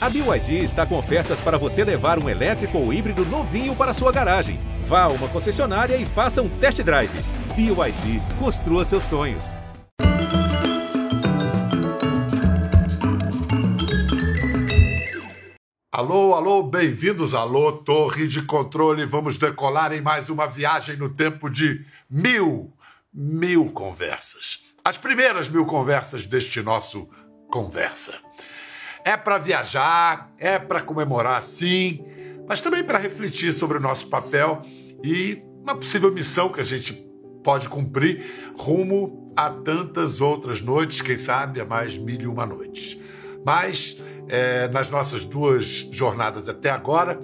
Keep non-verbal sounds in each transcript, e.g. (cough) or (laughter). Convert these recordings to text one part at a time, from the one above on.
A BYD está com ofertas para você levar um elétrico ou híbrido novinho para sua garagem. Vá a uma concessionária e faça um test drive. BYD, construa seus sonhos. Alô, alô, bem-vindos, alô, Torre de Controle. Vamos decolar em mais uma viagem no tempo de mil, mil conversas. As primeiras mil conversas deste nosso Conversa. É para viajar, é para comemorar, sim, mas também para refletir sobre o nosso papel e uma possível missão que a gente pode cumprir rumo a tantas outras noites, quem sabe a mais mil e uma noites. Mas é, nas nossas duas jornadas até agora,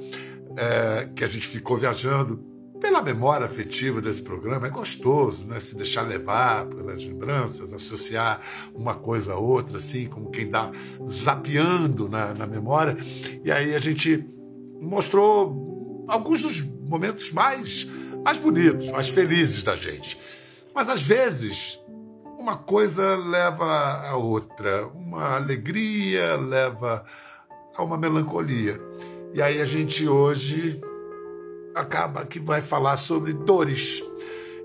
é, que a gente ficou viajando pela memória afetiva desse programa, é gostoso, né? Se deixar levar pelas lembranças, associar uma coisa a outra, assim, como quem dá zapeando na, na memória. E aí a gente mostrou alguns dos momentos mais, mais bonitos, mais felizes da gente. Mas às vezes uma coisa leva a outra, uma alegria leva a uma melancolia. E aí a gente hoje acaba que vai falar sobre dores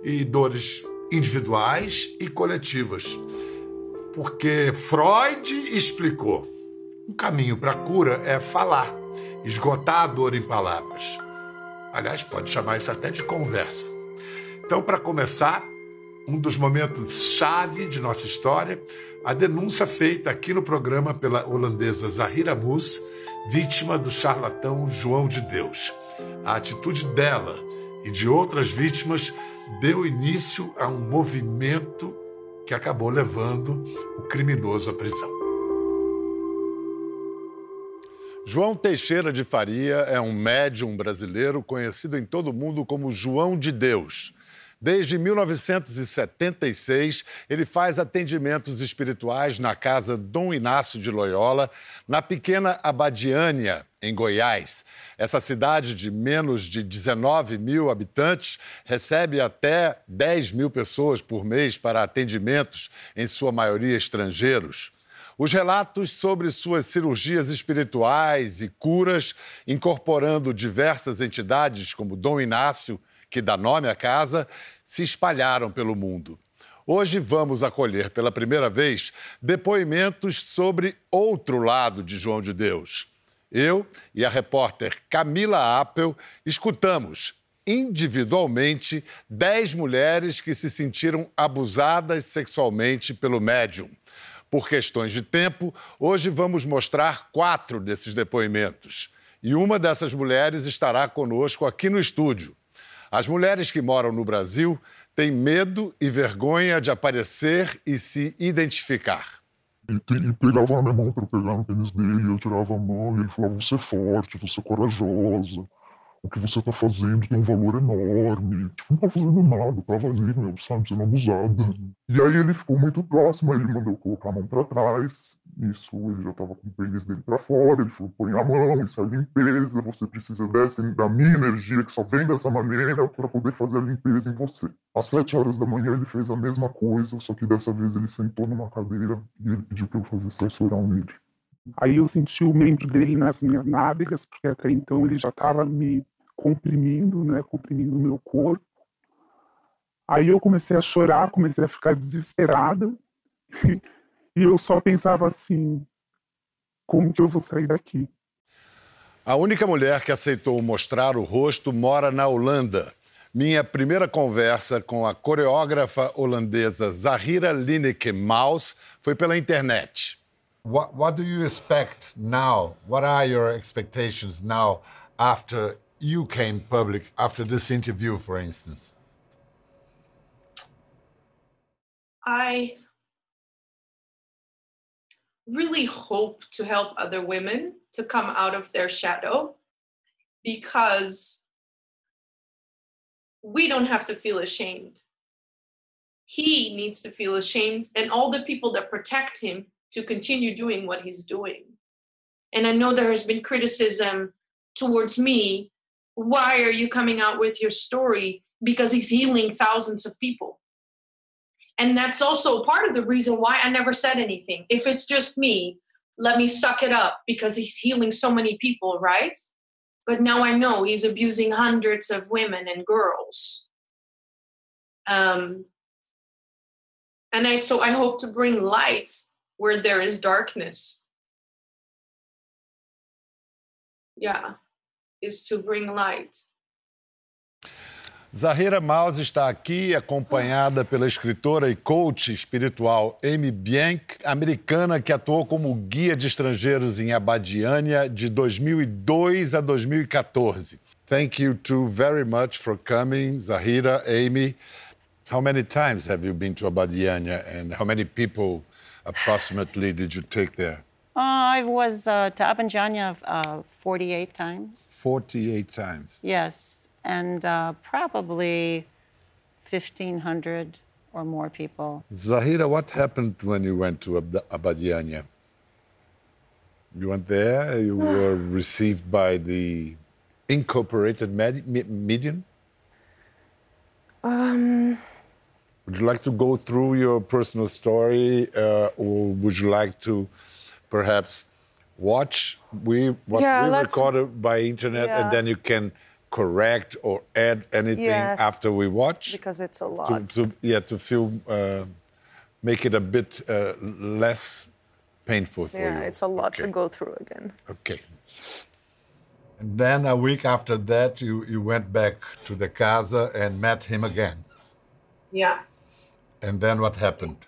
e dores individuais e coletivas. Porque Freud explicou: o caminho para a cura é falar, esgotar a dor em palavras. Aliás, pode chamar isso até de conversa. Então, para começar, um dos momentos chave de nossa história, a denúncia feita aqui no programa pela holandesa Zahira Mus, vítima do charlatão João de Deus. A atitude dela e de outras vítimas deu início a um movimento que acabou levando o criminoso à prisão. João Teixeira de Faria é um médium brasileiro conhecido em todo o mundo como João de Deus. Desde 1976, ele faz atendimentos espirituais na casa Dom Inácio de Loyola, na pequena Abadiânia, em Goiás. Essa cidade de menos de 19 mil habitantes recebe até 10 mil pessoas por mês para atendimentos, em sua maioria estrangeiros. Os relatos sobre suas cirurgias espirituais e curas, incorporando diversas entidades como Dom Inácio que dá nome à casa, se espalharam pelo mundo. Hoje vamos acolher pela primeira vez depoimentos sobre outro lado de João de Deus. Eu e a repórter Camila Appel escutamos individualmente 10 mulheres que se sentiram abusadas sexualmente pelo médium. Por questões de tempo, hoje vamos mostrar quatro desses depoimentos. E uma dessas mulheres estará conosco aqui no estúdio. As mulheres que moram no Brasil têm medo e vergonha de aparecer e se identificar. Ele, ele pegava na minha mão para pegar no tênis dele, eu tirava a mão e ele falava: Você é forte, você é corajosa, o que você tá fazendo tem um valor enorme. Tipo, não tava fazendo nada, tava ali, meu, sabe, sendo abusada. E aí ele ficou muito próximo, aí ele mandou colocar a mão pra trás. Isso, ele já tava com o pênis dele pra fora, ele falou, põe a mão, isso é limpeza, você precisa dessa, da minha energia, que só vem dessa maneira, para poder fazer a limpeza em você. Às sete horas da manhã ele fez a mesma coisa, só que dessa vez ele sentou numa cadeira e ele pediu pra eu fazer sexo oral nele. Aí eu senti o membro dele nas minhas nádegas, porque até então ele já estava me comprimindo, né, comprimindo o meu corpo. Aí eu comecei a chorar, comecei a ficar desesperada. (laughs) e eu só pensava assim: como que eu vou sair daqui? A única mulher que aceitou mostrar o rosto mora na Holanda. Minha primeira conversa com a coreógrafa holandesa Zahira Lineker Maus foi pela internet. What, what do you expect now? What are your expectations now after you came public after this interview, for instance? I really hope to help other women to come out of their shadow because we don't have to feel ashamed. He needs to feel ashamed, and all the people that protect him to continue doing what he's doing. And I know there has been criticism towards me. Why are you coming out with your story? Because he's healing thousands of people. And that's also part of the reason why I never said anything. If it's just me, let me suck it up because he's healing so many people, right? But now I know he's abusing hundreds of women and girls. Um, and I so I hope to bring light where there is darkness. Yeah, is to bring light. Zahira Maus está aqui acompanhada pela escritora e coach espiritual Amy Bianc, americana que atuou como guia de estrangeiros em Abadiânia de 2002 a 2014. Thank you two very much for coming, Zahira, Amy. How many times have you been to Abadiânia and how many people approximately did you take there? Uh, I was uh, to Abadiânia uh, 48 times. 48 times. Yes and uh, probably 1,500 or more people. Zahira, what happened when you went to Ab- Abadiania? You went there, you (sighs) were received by the incorporated med- medium? Um, would you like to go through your personal story, uh, or would you like to perhaps watch we what yeah, we recorded by internet, yeah. and then you can correct or add anything yes, after we watch? Because it's a lot. To, to yeah, to feel, uh, make it a bit uh, less painful for yeah, you. Yeah, it's a lot okay. to go through again. Okay. And then a week after that, you, you went back to the casa and met him again. Yeah. And then what happened?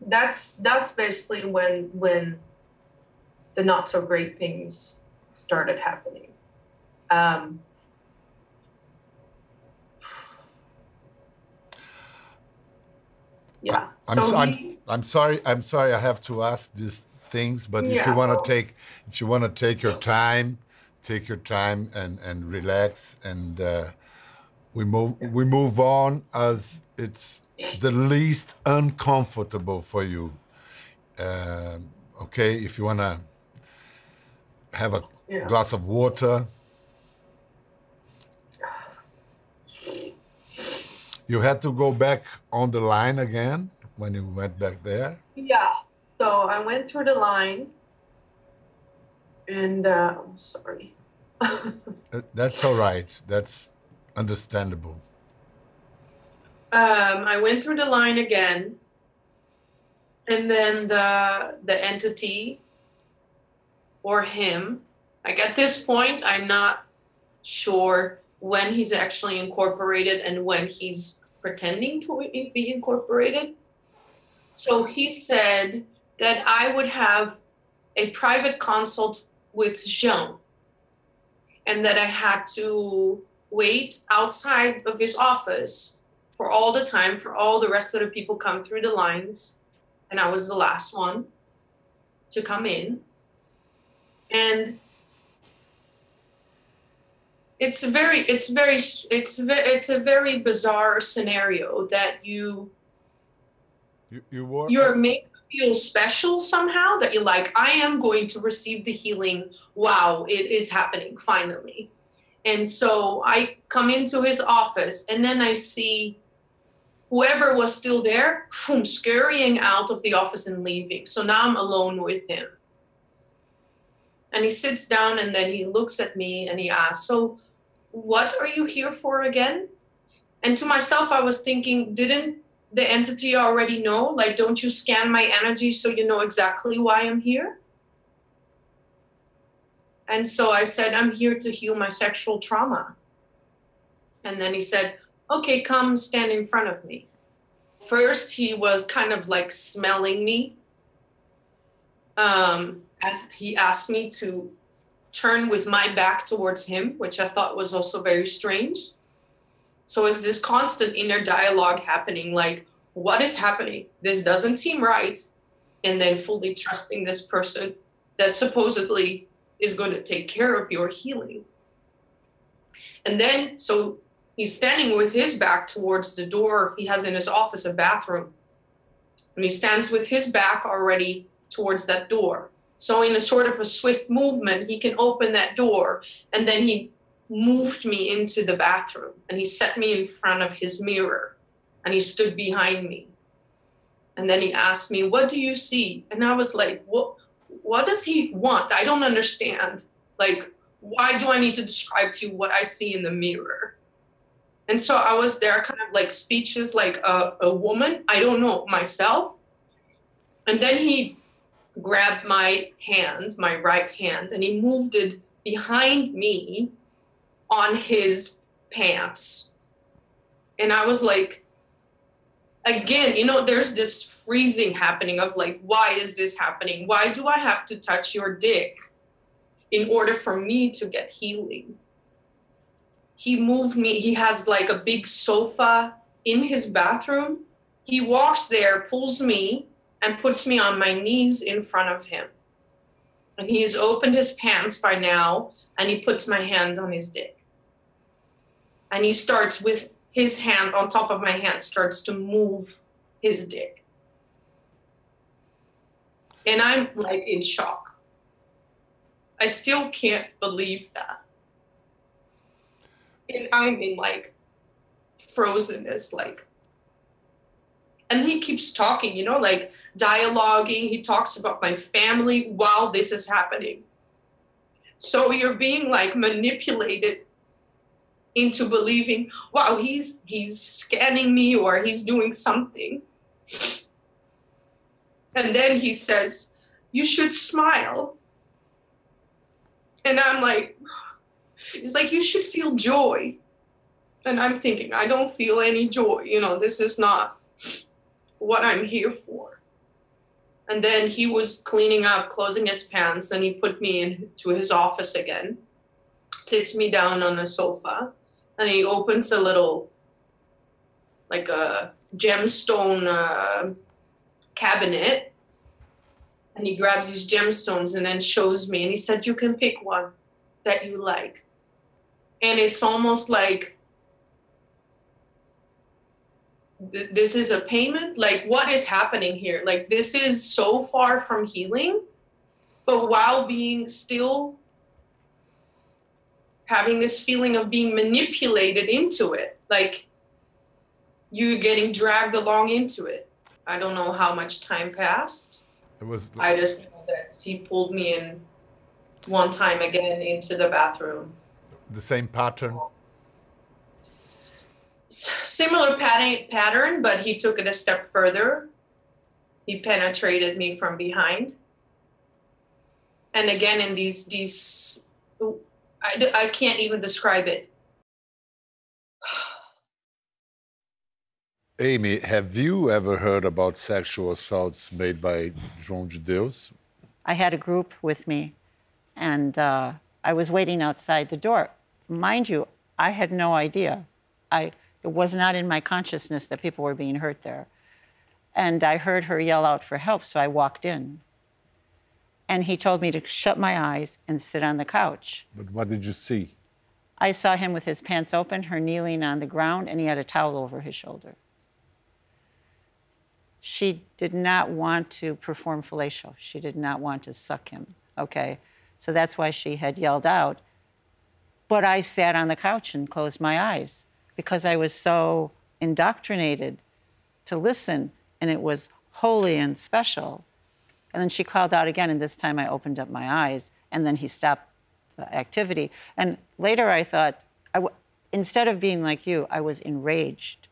That's that's basically when when the not so great things started happening. Um, yeah. I'm, so I'm, I'm sorry. I'm sorry. I have to ask these things, but if you want to take, if you want to take your time, take your time and and relax, and uh, we move we move on as it's the least uncomfortable for you. Um, okay, if you want to have a Yeah. glass of water. You had to go back on the line again when you went back there. yeah. So I went through the line, and uh, I'm sorry. (laughs) Uh, That's all right. That's understandable. Um, I went through the line again, and then the the entity or him. Like at this point, I'm not sure when he's actually incorporated and when he's pretending to be incorporated. So he said that I would have a private consult with Jean and that I had to wait outside of his office for all the time for all the rest of the people come through the lines. And I was the last one to come in. And it's very it's very it's it's a very bizarre scenario that you You, you were. you're made to feel special somehow that you're like i am going to receive the healing. Wow it is happening finally. And so i come into his office and then i see whoever was still there boom, scurrying out of the office and leaving so now i'm alone with him and he sits down and then he looks at me and he asks so what are you here for again and to myself i was thinking didn't the entity already know? Like, don't you scan my energy so you know exactly why I'm here? And so I said, I'm here to heal my sexual trauma. And then he said, Okay, come stand in front of me. First, he was kind of like smelling me um, as he asked me to turn with my back towards him, which I thought was also very strange. So it's this constant inner dialogue happening like, what is happening? This doesn't seem right. And then fully trusting this person that supposedly is going to take care of your healing. And then, so he's standing with his back towards the door. He has in his office a bathroom. And he stands with his back already towards that door. So, in a sort of a swift movement, he can open that door and then he moved me into the bathroom and he set me in front of his mirror and he stood behind me and then he asked me what do you see and i was like what what does he want? I don't understand. Like, why do I need to describe to you what I see in the mirror? And so I was there, kind of like speeches, like a, a woman. I don't know myself. And then he grabbed my hand, my right hand, and he moved it behind me on his pants. And I was like, again, you know, there's this freezing happening of like, why is this happening? Why do I have to touch your dick in order for me to get healing? He moved me, he has like a big sofa in his bathroom. He walks there, pulls me, and puts me on my knees in front of him. And he has opened his pants by now, and he puts my hand on his dick. And he starts with his hand on top of my hand, starts to move his dick. And I'm like in shock. I still can't believe that. And I'm in like frozenness, like and he keeps talking, you know, like dialoguing. He talks about my family while this is happening. So you're being like manipulated into believing, wow, he's he's scanning me or he's doing something. And then he says, You should smile. And I'm like, He's like, You should feel joy. And I'm thinking, I don't feel any joy. You know, this is not what I'm here for. And then he was cleaning up, closing his pants, and he put me into his office again, sits me down on a sofa, and he opens a little, like a gemstone uh, cabinet, and he grabs these gemstones and then shows me, and he said, You can pick one that you like. And it's almost like th- this is a payment? Like what is happening here? Like this is so far from healing but while being still having this feeling of being manipulated into it like you're getting dragged along into it. I don't know how much time passed. It was i just know that he pulled me in one time again into the bathroom the same pattern. Similar pattern, pattern, but he took it a step further. He penetrated me from behind. And again, in these these, I, d- I can't even describe it. (sighs) Amy, have you ever heard about sexual assaults made by João de Deus? I had a group with me, and uh, I was waiting outside the door. Mind you, I had no idea. I, it was not in my consciousness that people were being hurt there. And I heard her yell out for help, so I walked in. And he told me to shut my eyes and sit on the couch. But what did you see? I saw him with his pants open, her kneeling on the ground, and he had a towel over his shoulder. She did not want to perform fellatio. She did not want to suck him. Okay. So that's why she had yelled out. But I sat on the couch and closed my eyes because I was so indoctrinated to listen, and it was holy and special. And then she called out again, and this time I opened up my eyes, and then he stopped the activity. And later I thought, I w- instead of being like you, I was enraged.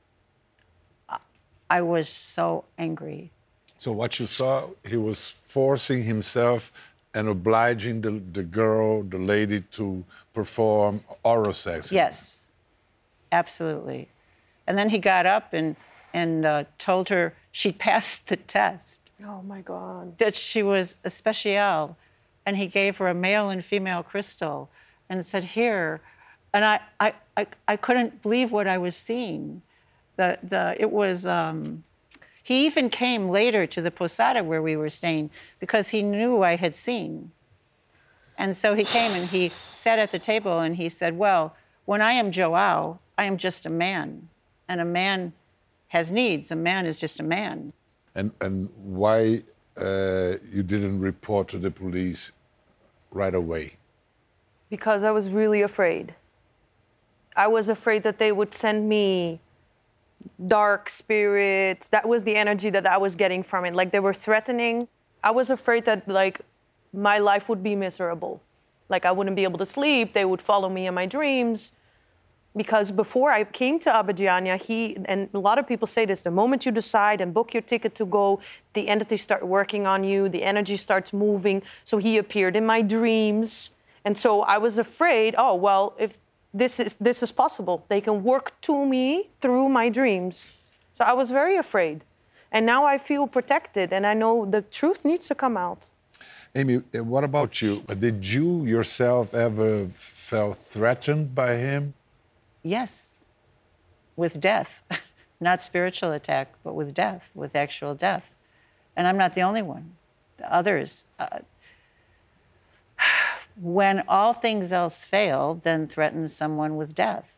I- I was so angry. So what you saw, he was forcing himself and obliging the, the girl, the lady, to perform oral sex. Yes, absolutely. And then he got up and, and uh, told her she'd (laughs) passed the test, Oh my God. that she was a speciale. And he gave her a male and female crystal and said, Here. And I, I, I, I couldn't believe what I was seeing. The, the, it was, um, he even came later to the posada where we were staying because he knew I had seen. And so he came and he sat at the table and he said, Well, when I am Joao, I am just a man. And a man has needs. A man is just a man. And, and why uh, you didn't report to the police right away? Because I was really afraid. I was afraid that they would send me dark spirits. That was the energy that I was getting from it. Like they were threatening. I was afraid that like my life would be miserable. Like I wouldn't be able to sleep. They would follow me in my dreams. Because before I came to Abidjania, he and a lot of people say this: the moment you decide and book your ticket to go, the entities start working on you. The energy starts moving. So he appeared in my dreams, and so I was afraid. Oh well, if this is this is possible, they can work to me through my dreams. So I was very afraid, and now I feel protected, and I know the truth needs to come out. Amy, uh, what about you? Did you yourself ever felt threatened by him? Yes, with death. (laughs) not spiritual attack, but with death, with actual death. And I'm not the only one. The others. Uh, when all things else fail, then threaten someone with death.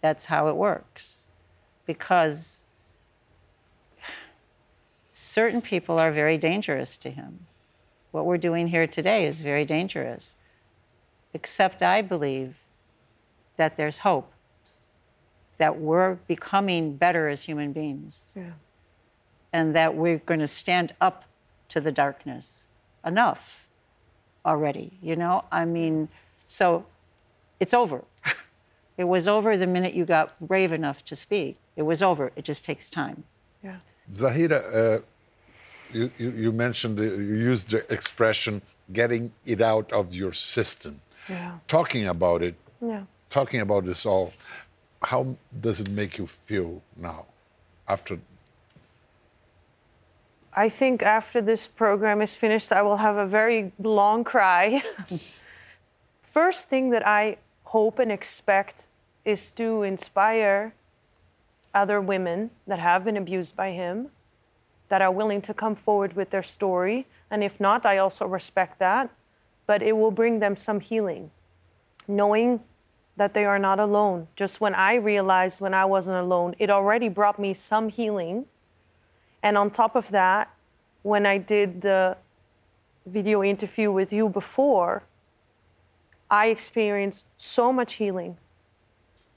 That's how it works. Because certain people are very dangerous to him. What we're doing here today is very dangerous. Except I believe that there's hope, that we're becoming better as human beings, Yeah. and that we're going to stand up to the darkness enough already, you know? I mean, so it's over. (laughs) it was over the minute you got brave enough to speak. It was over. It just takes time. Yeah. Zahira, uh, you, you, you mentioned, uh, you used the expression getting it out of your system. Yeah. Talking about it, Yeah. talking about this all, how does it make you feel now after I think after this program is finished, I will have a very long cry. (laughs) First thing that I hope and expect is to inspire other women that have been abused by him, that are willing to come forward with their story. And if not, I also respect that. But it will bring them some healing, knowing that they are not alone. Just when I realized when I wasn't alone, it already brought me some healing. And on top of that, when I did the video interview with you before, I experienced so much healing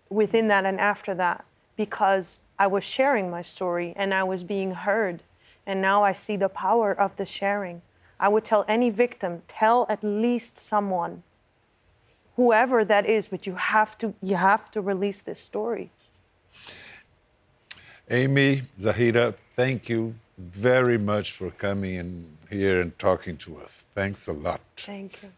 within that and after that because I was sharing my story and I was being heard. And now I see the power of the sharing. I would tell any victim, tell at least someone, whoever that is, but you have to you have to release this story. Amy, Zahira, thank you very much for coming in here and talking to us. Thanks a lot. Thank you.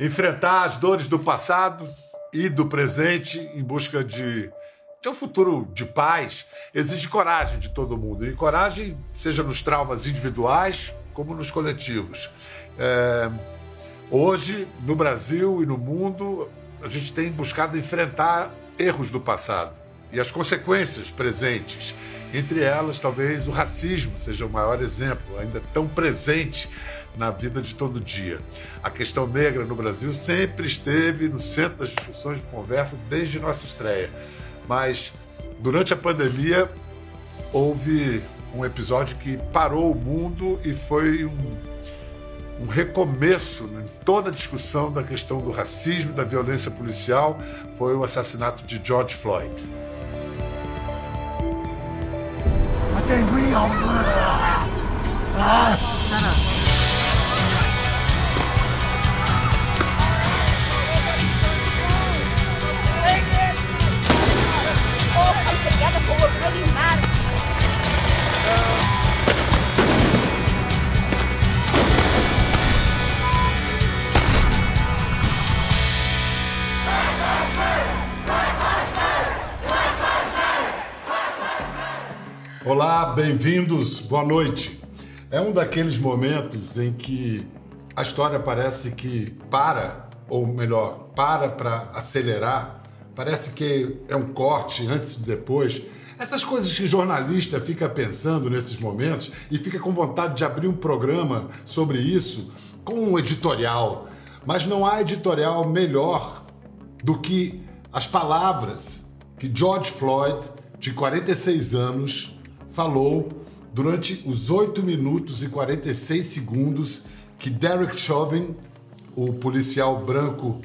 Enfrentar as dores do passado e do presente em busca de, de um futuro de paz exige coragem de todo mundo. E coragem, seja nos traumas individuais como nos coletivos. É, hoje, no Brasil e no mundo, a gente tem buscado enfrentar erros do passado e as consequências presentes. Entre elas, talvez o racismo seja o maior exemplo, ainda tão presente na vida de todo dia. A questão negra no Brasil sempre esteve no centro das discussões de conversa desde nossa estreia. Mas durante a pandemia houve um episódio que parou o mundo e foi um, um recomeço em toda a discussão da questão do racismo, da violência policial, foi o assassinato de George Floyd. 这不是咬字啊啊 Olá, bem-vindos, boa noite. É um daqueles momentos em que a história parece que para, ou melhor, para para acelerar, parece que é um corte antes e depois. Essas coisas que jornalista fica pensando nesses momentos e fica com vontade de abrir um programa sobre isso com um editorial. Mas não há editorial melhor do que as palavras que George Floyd, de 46 anos, falou durante os 8 minutos e 46 segundos que Derek Chauvin, o policial branco,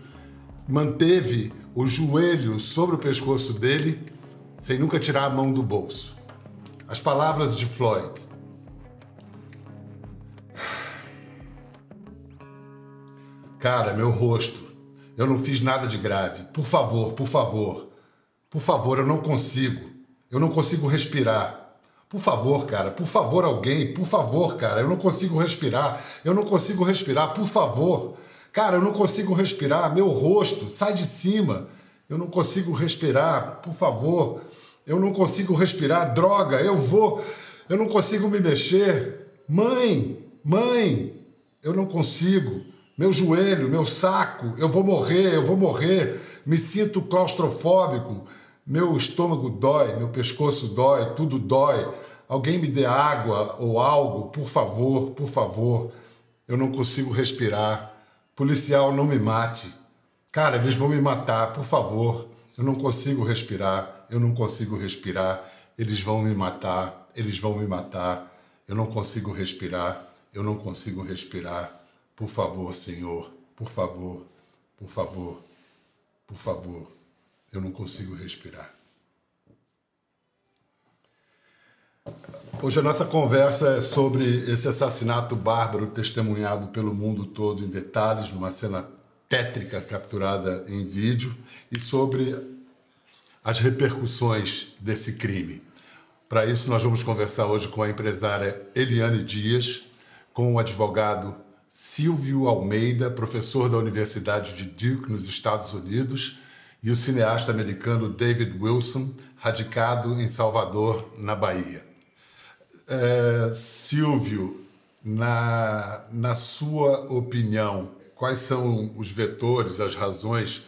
manteve o joelho sobre o pescoço dele sem nunca tirar a mão do bolso. As palavras de Floyd. Cara, meu rosto. Eu não fiz nada de grave. Por favor, por favor. Por favor, eu não consigo. Eu não consigo respirar. Por favor, cara, por favor, alguém, por favor, cara, eu não consigo respirar. Eu não consigo respirar, por favor. Cara, eu não consigo respirar. Meu rosto, sai de cima. Eu não consigo respirar, por favor. Eu não consigo respirar. Droga, eu vou. Eu não consigo me mexer. Mãe, mãe, eu não consigo. Meu joelho, meu saco, eu vou morrer, eu vou morrer. Me sinto claustrofóbico. Meu estômago dói, meu pescoço dói, tudo dói. Alguém me dê água ou algo, por favor, por favor. Eu não consigo respirar. Policial, não me mate. Cara, eles vão me matar, por favor. Eu não consigo respirar. Eu não consigo respirar. Eles vão me matar. Eles vão me matar. Eu não consigo respirar. Eu não consigo respirar. Por favor, Senhor. Por favor. Por favor. Por favor. Eu não consigo respirar. Hoje a nossa conversa é sobre esse assassinato bárbaro testemunhado pelo mundo todo em detalhes, numa cena tétrica capturada em vídeo, e sobre as repercussões desse crime. Para isso, nós vamos conversar hoje com a empresária Eliane Dias, com o advogado Silvio Almeida, professor da Universidade de Duke, nos Estados Unidos, e o cineasta americano David Wilson, radicado em Salvador, na Bahia. É, Silvio, na, na sua opinião, quais são os vetores, as razões,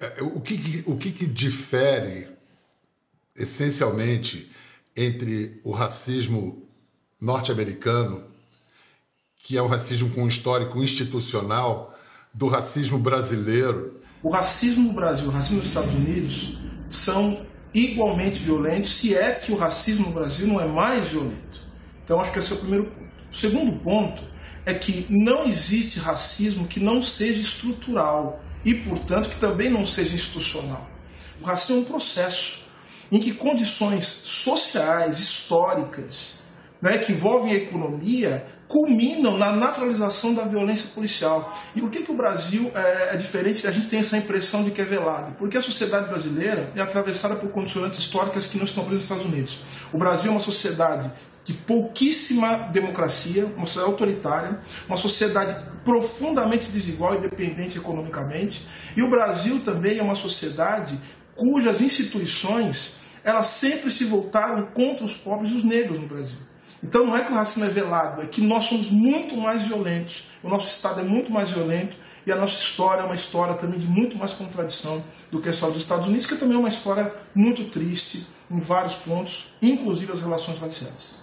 é, o que, o que, que difere essencialmente entre o racismo norte-americano, que é o racismo com histórico institucional, do racismo brasileiro, o racismo no Brasil o racismo nos Estados Unidos são igualmente violentos, se é que o racismo no Brasil não é mais violento. Então, acho que esse é o primeiro ponto. O segundo ponto é que não existe racismo que não seja estrutural e, portanto, que também não seja institucional. O racismo é um processo em que condições sociais, históricas, né, que envolvem a economia, culminam na naturalização da violência policial. E por que, que o Brasil é, é diferente? A gente tem essa impressão de que é velado. Porque a sociedade brasileira é atravessada por condicionantes históricas que não estão presentes nos Estados Unidos. O Brasil é uma sociedade de pouquíssima democracia, uma sociedade autoritária, uma sociedade profundamente desigual e dependente economicamente. E o Brasil também é uma sociedade cujas instituições elas sempre se voltaram contra os pobres e os negros no Brasil. Então não é que o racismo é velado, é que nós somos muito mais violentos, o nosso Estado é muito mais violento e a nossa história é uma história também de muito mais contradição do que história dos Estados Unidos, que também é uma história muito triste em vários pontos, inclusive as relações raciais.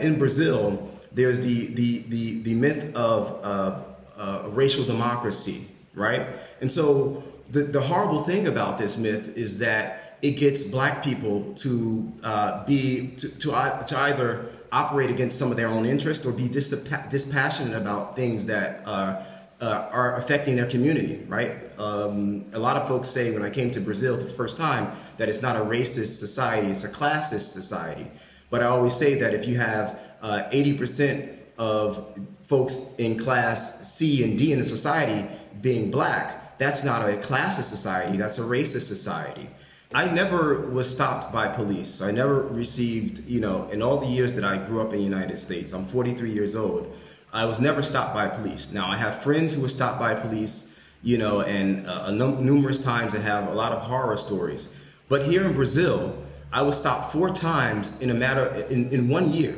In Brazil, there's the, the, the, the myth of, of uh, racial democracy, right? And so the, the horrible thing about this myth is that it gets black people to uh, be to, to, to either operate against some of their own interests or be dispa- dispassionate about things that uh, uh, are affecting their community, right? Um, a lot of folks say when I came to Brazil for the first time that it's not a racist society, it's a classist society. But I always say that if you have uh, 80% of folks in class C and D in the society being black, that's not a classist society, that's a racist society. I never was stopped by police. I never received, you know, in all the years that I grew up in the United States, I'm 43 years old, I was never stopped by police. Now, I have friends who were stopped by police, you know, and uh, num- numerous times I have a lot of horror stories. But here in Brazil, I was stopped four times in a matter, in, in one year,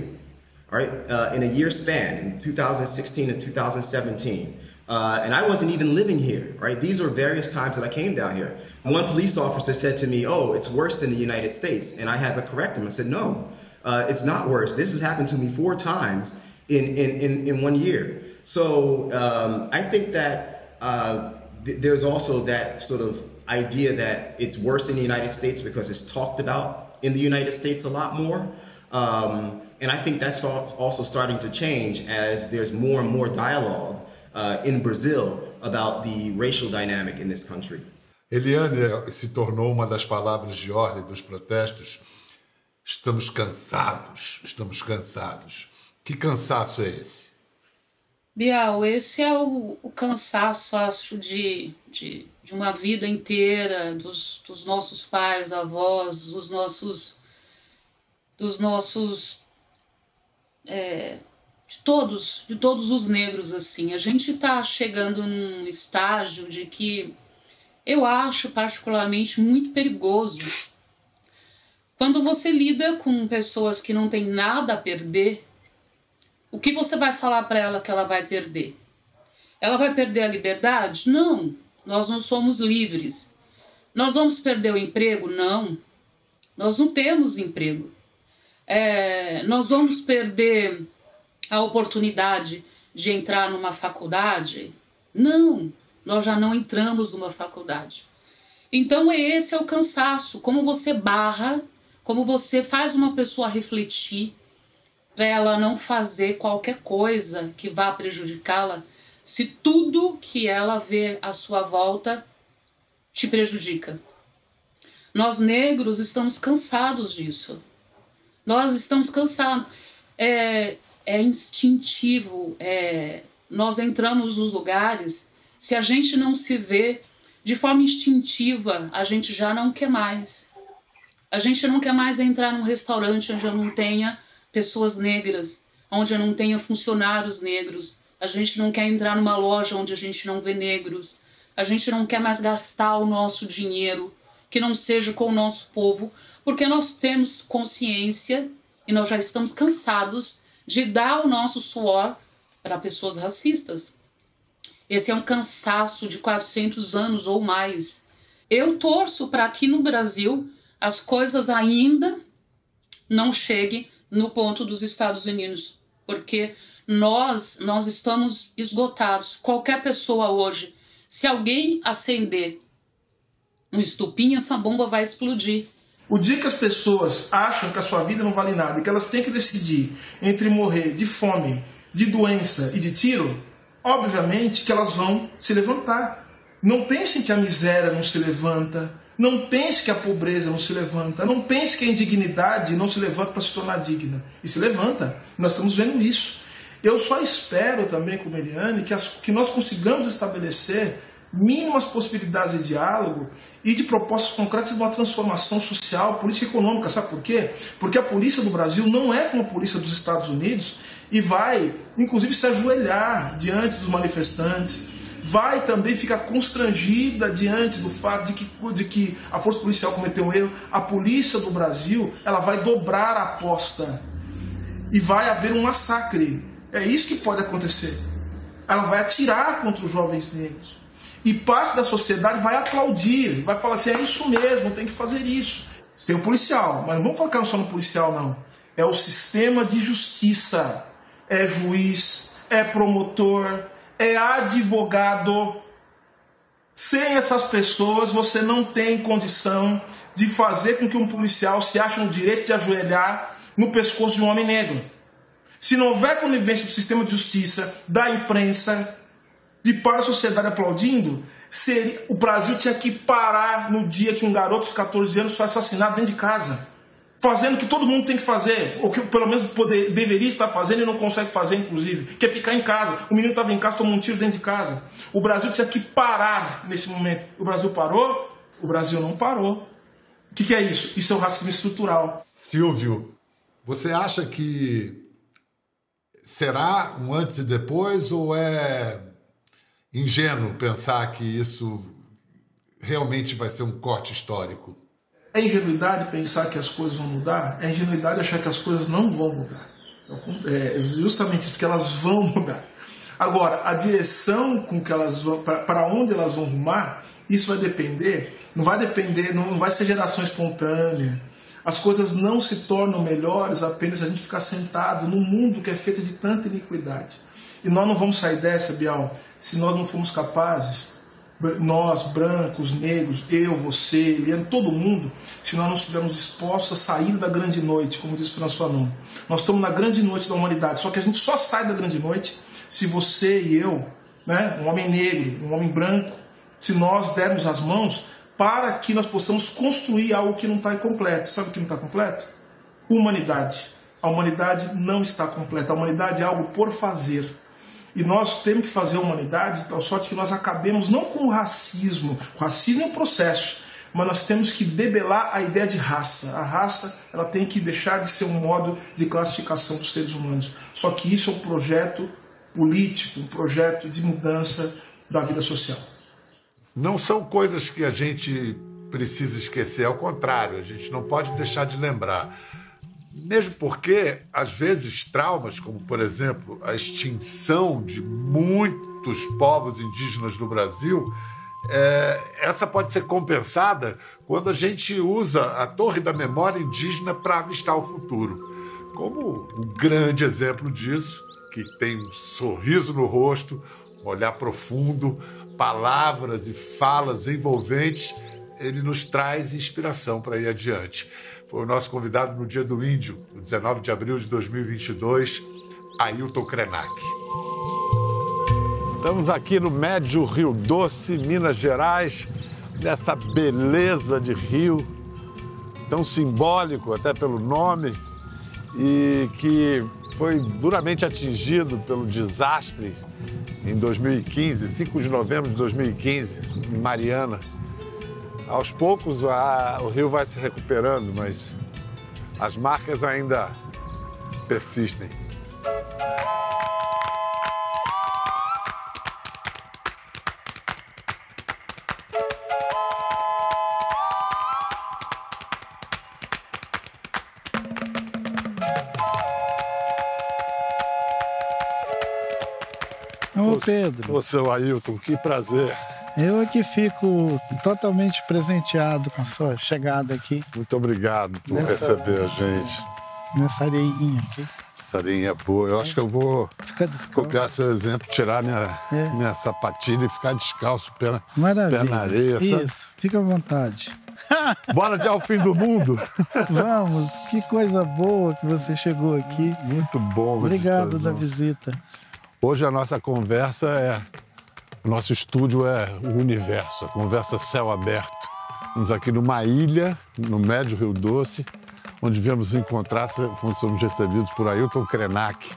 all right, uh, in a year span, in 2016 and 2017. Uh, and I wasn't even living here, right? These are various times that I came down here. One police officer said to me, Oh, it's worse than the United States. And I had to correct him. I said, No, uh, it's not worse. This has happened to me four times in, in, in, in one year. So um, I think that uh, th- there's also that sort of idea that it's worse in the United States because it's talked about in the United States a lot more. Um, and I think that's also starting to change as there's more and more dialogue uh, in Brazil about the racial dynamic in this country. Eliane se tornou uma das palavras de ordem dos protestos. Estamos cansados, estamos cansados. Que cansaço é esse? Bial, esse é o, o cansaço, acho, de, de, de, uma vida inteira dos, dos nossos pais, avós, dos nossos. dos nossos. É, de todos, de todos os negros, assim. A gente está chegando num estágio de que eu acho particularmente muito perigoso. Quando você lida com pessoas que não têm nada a perder, o que você vai falar para ela que ela vai perder? Ela vai perder a liberdade? Não, nós não somos livres. Nós vamos perder o emprego? Não, nós não temos emprego. É, nós vamos perder a oportunidade de entrar numa faculdade? Não, nós já não entramos numa faculdade. Então, esse é o cansaço, como você barra, como você faz uma pessoa refletir para ela não fazer qualquer coisa que vá prejudicá-la, se tudo que ela vê à sua volta te prejudica. Nós negros estamos cansados disso. Nós estamos cansados. É, é instintivo. É, nós entramos nos lugares, se a gente não se vê de forma instintiva, a gente já não quer mais. A gente não quer mais entrar num restaurante onde eu não tenha pessoas negras, onde eu não tenha funcionários negros. A gente não quer entrar numa loja onde a gente não vê negros. A gente não quer mais gastar o nosso dinheiro que não seja com o nosso povo, porque nós temos consciência e nós já estamos cansados de dar o nosso suor para pessoas racistas. Esse é um cansaço de 400 anos ou mais. Eu torço para aqui no Brasil as coisas ainda não cheguem no ponto dos Estados Unidos, porque nós nós estamos esgotados. Qualquer pessoa hoje, se alguém acender um estupinho, essa bomba vai explodir. O dia que as pessoas acham que a sua vida não vale nada e que elas têm que decidir entre morrer de fome, de doença e de tiro, obviamente que elas vão se levantar. Não pensem que a miséria não se levanta, não pense que a pobreza não se levanta. Não pense que a indignidade não se levanta para se tornar digna. E se levanta. Nós estamos vendo isso. Eu só espero também, como Eliane, que, as, que nós consigamos estabelecer mínimas possibilidades de diálogo e de propostas concretas de uma transformação social, política e econômica. Sabe por quê? Porque a polícia do Brasil não é como a polícia dos Estados Unidos e vai, inclusive, se ajoelhar diante dos manifestantes vai também ficar constrangida diante do fato de que, de que a força policial cometeu um erro. A polícia do Brasil ela vai dobrar a aposta e vai haver um massacre. É isso que pode acontecer. Ela vai atirar contra os jovens negros. E parte da sociedade vai aplaudir, vai falar assim: é isso mesmo, tem que fazer isso. Tem o policial, mas não vamos focar só no policial, não. É o sistema de justiça. É juiz, é promotor, é advogado. Sem essas pessoas, você não tem condição de fazer com que um policial se ache no direito de ajoelhar no pescoço de um homem negro. Se não houver conivência do sistema de justiça, da imprensa, de para a sociedade aplaudindo, seria, o Brasil tinha que parar no dia que um garoto de 14 anos foi assassinado dentro de casa fazendo o que todo mundo tem que fazer, ou que pelo menos poder, deveria estar fazendo e não consegue fazer, inclusive, que é ficar em casa. O menino estava em casa, tomou um tiro dentro de casa. O Brasil tinha que parar nesse momento. O Brasil parou? O Brasil não parou. O que, que é isso? Isso é o racismo estrutural. Silvio, você acha que será um antes e depois ou é ingênuo pensar que isso realmente vai ser um corte histórico? É ingenuidade pensar que as coisas vão mudar? É ingenuidade achar que as coisas não vão mudar. É justamente porque elas vão mudar. Agora, a direção com que elas vão, para onde elas vão rumar, isso vai depender, não vai depender, não vai ser geração espontânea. As coisas não se tornam melhores apenas a gente ficar sentado num mundo que é feito de tanta iniquidade. E nós não vamos sair dessa, Bial, se nós não formos capazes nós, brancos, negros, eu, você, Eliane, todo mundo, se nós não estivermos dispostos a sair da grande noite, como diz François Fanon. Nós estamos na grande noite da humanidade, só que a gente só sai da grande noite se você e eu, né, um homem negro, um homem branco, se nós dermos as mãos para que nós possamos construir algo que não está incompleto. Sabe o que não está completo? Humanidade. A humanidade não está completa. A humanidade é algo por fazer. E nós temos que fazer a humanidade de tal sorte que nós acabemos não com o racismo, o racismo é um processo, mas nós temos que debelar a ideia de raça. A raça ela tem que deixar de ser um modo de classificação dos seres humanos. Só que isso é um projeto político, um projeto de mudança da vida social. Não são coisas que a gente precisa esquecer, ao contrário, a gente não pode deixar de lembrar. Mesmo porque, às vezes, traumas, como por exemplo a extinção de muitos povos indígenas no Brasil, é, essa pode ser compensada quando a gente usa a Torre da Memória Indígena para avistar o futuro. Como um grande exemplo disso, que tem um sorriso no rosto, um olhar profundo, palavras e falas envolventes, ele nos traz inspiração para ir adiante. Foi o nosso convidado no Dia do Índio, no 19 de abril de 2022, Ailton Krenak. Estamos aqui no Médio Rio Doce, Minas Gerais, nessa beleza de rio, tão simbólico até pelo nome, e que foi duramente atingido pelo desastre em 2015, 5 de novembro de 2015, em Mariana. Aos poucos a, o rio vai se recuperando, mas as marcas ainda persistem. Ô, Pedro. Ô, seu Ailton, que prazer. Eu aqui fico totalmente presenteado com a sua chegada aqui. Muito obrigado por Nessa- receber a gente. Nessa areinha aqui. Essa arinha é boa. Eu acho que eu vou copiar seu exemplo, tirar minha, É. minha sapatilha e ficar descalço, pé pé na areia. sabe? Isso, fica à vontade. (laughs) Bora de ao fim do mundo. (laughs) Vamos, que coisa boa que você chegou aqui. Muito bom. Obrigado da visita. Hoje a nossa conversa é. Nosso estúdio é o universo, a conversa céu aberto. Estamos aqui numa ilha, no Médio Rio Doce, onde viemos encontrar, somos recebidos por Ailton Krenak,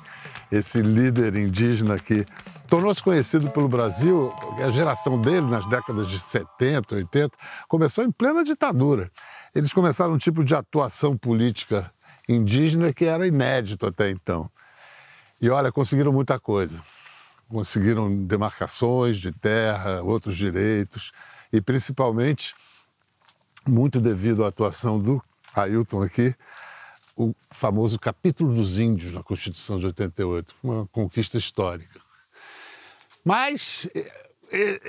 esse líder indígena que tornou-se conhecido pelo Brasil, a geração dele, nas décadas de 70, 80, começou em plena ditadura. Eles começaram um tipo de atuação política indígena que era inédito até então. E olha, conseguiram muita coisa. Conseguiram demarcações de terra, outros direitos, e principalmente, muito devido à atuação do Ailton aqui, o famoso capítulo dos índios na Constituição de 88. Foi uma conquista histórica. Mas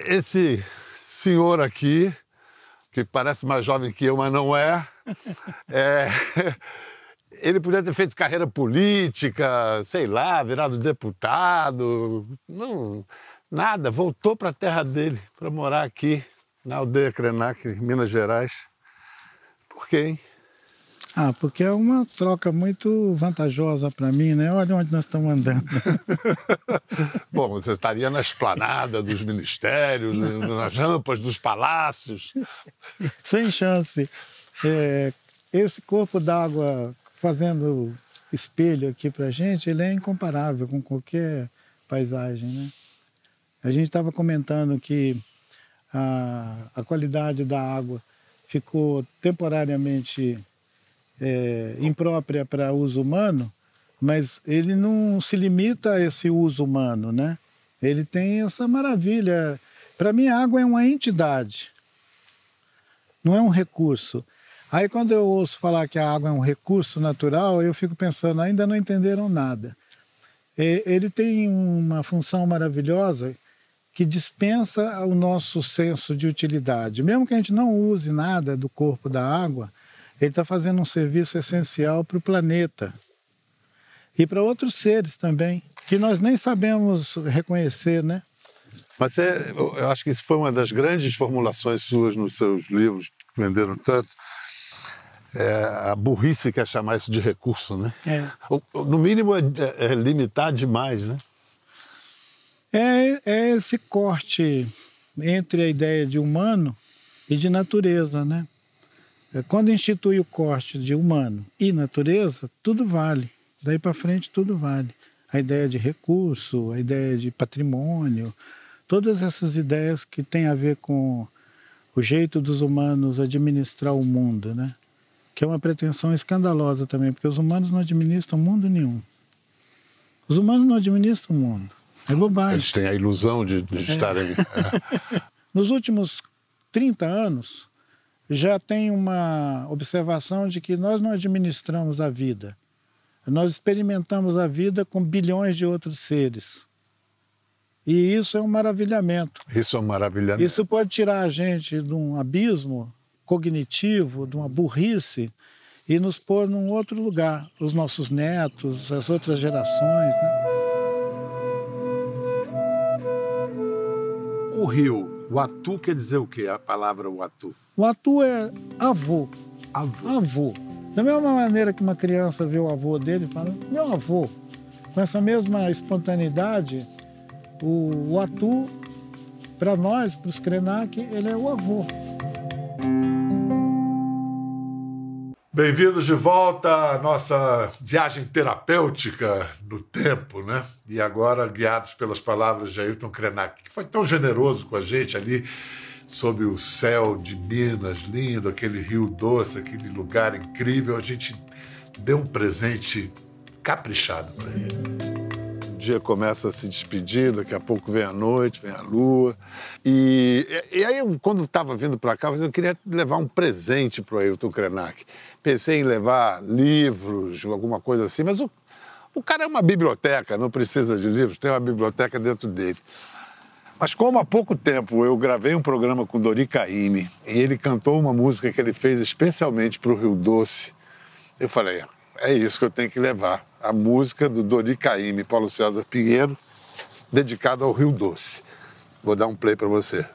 esse senhor aqui, que parece mais jovem que eu, mas não é, (laughs) é ele podia ter feito carreira política, sei lá, virado deputado. Não, nada. Voltou para a terra dele, para morar aqui, na aldeia Krenak, em Minas Gerais. Por quê, hein? Ah, porque é uma troca muito vantajosa para mim, né? Olha onde nós estamos andando. (laughs) Bom, você estaria na esplanada dos ministérios, nas rampas dos palácios. Sem chance. É, esse corpo d'água fazendo espelho aqui para gente, ele é incomparável com qualquer paisagem, né? A gente estava comentando que a, a qualidade da água ficou temporariamente é, imprópria para uso humano, mas ele não se limita a esse uso humano, né? Ele tem essa maravilha. Para mim, a água é uma entidade, não é um recurso. Aí, quando eu ouço falar que a água é um recurso natural, eu fico pensando, ainda não entenderam nada. Ele tem uma função maravilhosa que dispensa o nosso senso de utilidade. Mesmo que a gente não use nada do corpo da água, ele está fazendo um serviço essencial para o planeta e para outros seres também, que nós nem sabemos reconhecer, né? Mas é, eu acho que isso foi uma das grandes formulações suas nos seus livros, que venderam tanto. É, a burrice quer chamar isso de recurso, né? É. Ou- ou, No mínimo é, é- é limitar demais, né? É, é esse corte entre a ideia de humano e de natureza, né? É, Quando institui o corte de humano e natureza, tudo vale. Daí para frente, tudo vale. a ideia de recurso, a ideia de patrimônio, todas essas ideias que têm a ver com o jeito dos humanos administrar o mundo, né? Que é uma pretensão escandalosa também, porque os humanos não administram mundo nenhum. Os humanos não administram o mundo. É bobagem. Eles têm a ilusão de, de É. estarem. (laughs) É. Nos últimos 30 anos, já tem uma observação de que nós não administramos a vida. Nós experimentamos a vida com bilhões de outros seres. E isso é um maravilhamento. Isso é um maravilhamento. Isso pode tirar a gente de um abismo cognitivo, de uma burrice, e nos pôr num outro lugar, os nossos netos, as outras gerações. Né? O rio, o atu quer dizer o quê? A palavra o atu. O atu é avô. Avô. Da mesma maneira que uma criança vê o avô dele e fala, meu avô. Com essa mesma espontaneidade, o, o atu, para nós, para os Krenak, ele é o avô. Bem-vindos de volta à nossa viagem terapêutica no tempo, né? E agora guiados pelas palavras de Ailton Krenak, que foi tão generoso com a gente ali sob o céu de Minas, lindo, aquele rio doce, aquele lugar incrível. A gente deu um presente caprichado para ele. O dia começa a se despedir, daqui a pouco vem a noite, vem a lua. E, e aí, eu, quando estava vindo para cá, eu queria levar um presente para o Ailton Krenak. Pensei em levar livros, alguma coisa assim, mas o, o cara é uma biblioteca, não precisa de livros, tem uma biblioteca dentro dele. Mas como há pouco tempo eu gravei um programa com Dori Caymmi e ele cantou uma música que ele fez especialmente para o Rio Doce, eu falei, é isso que eu tenho que levar. A música do Dori Caymmi, Paulo César Pinheiro, dedicada ao Rio Doce. Vou dar um play para você.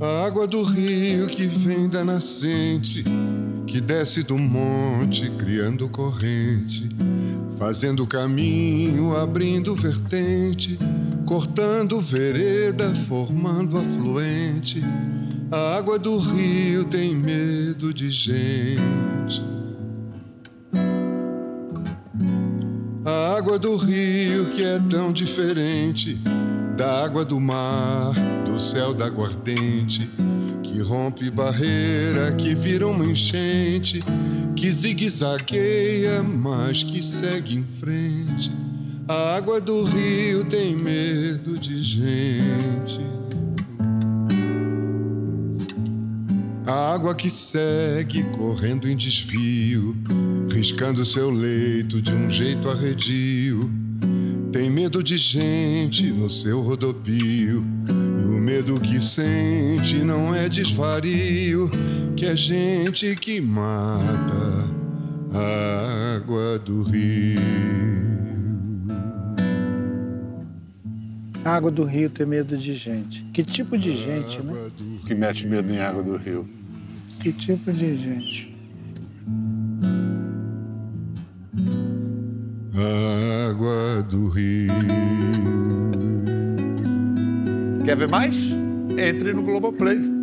A água do rio que vem da nascente, que desce do monte, criando corrente, fazendo caminho, abrindo vertente, cortando vereda, formando afluente. A água do rio tem medo de gente. A água do rio que é tão diferente da água do mar, do céu da aguardente, que rompe barreira, que vira uma enchente, que zigue-zagueia, mas que segue em frente. A água do rio tem medo de gente. A água que segue correndo em desvio, riscando seu leito de um jeito arredio. Tem medo de gente no seu rodopio. E o medo que sente não é desvario, que é gente que mata a água do rio. Água do rio tem medo de gente. Que tipo de gente, né? Que mete medo em água do rio. Que tipo de gente? A água do rio. Quer ver mais? Entre no Globoplay.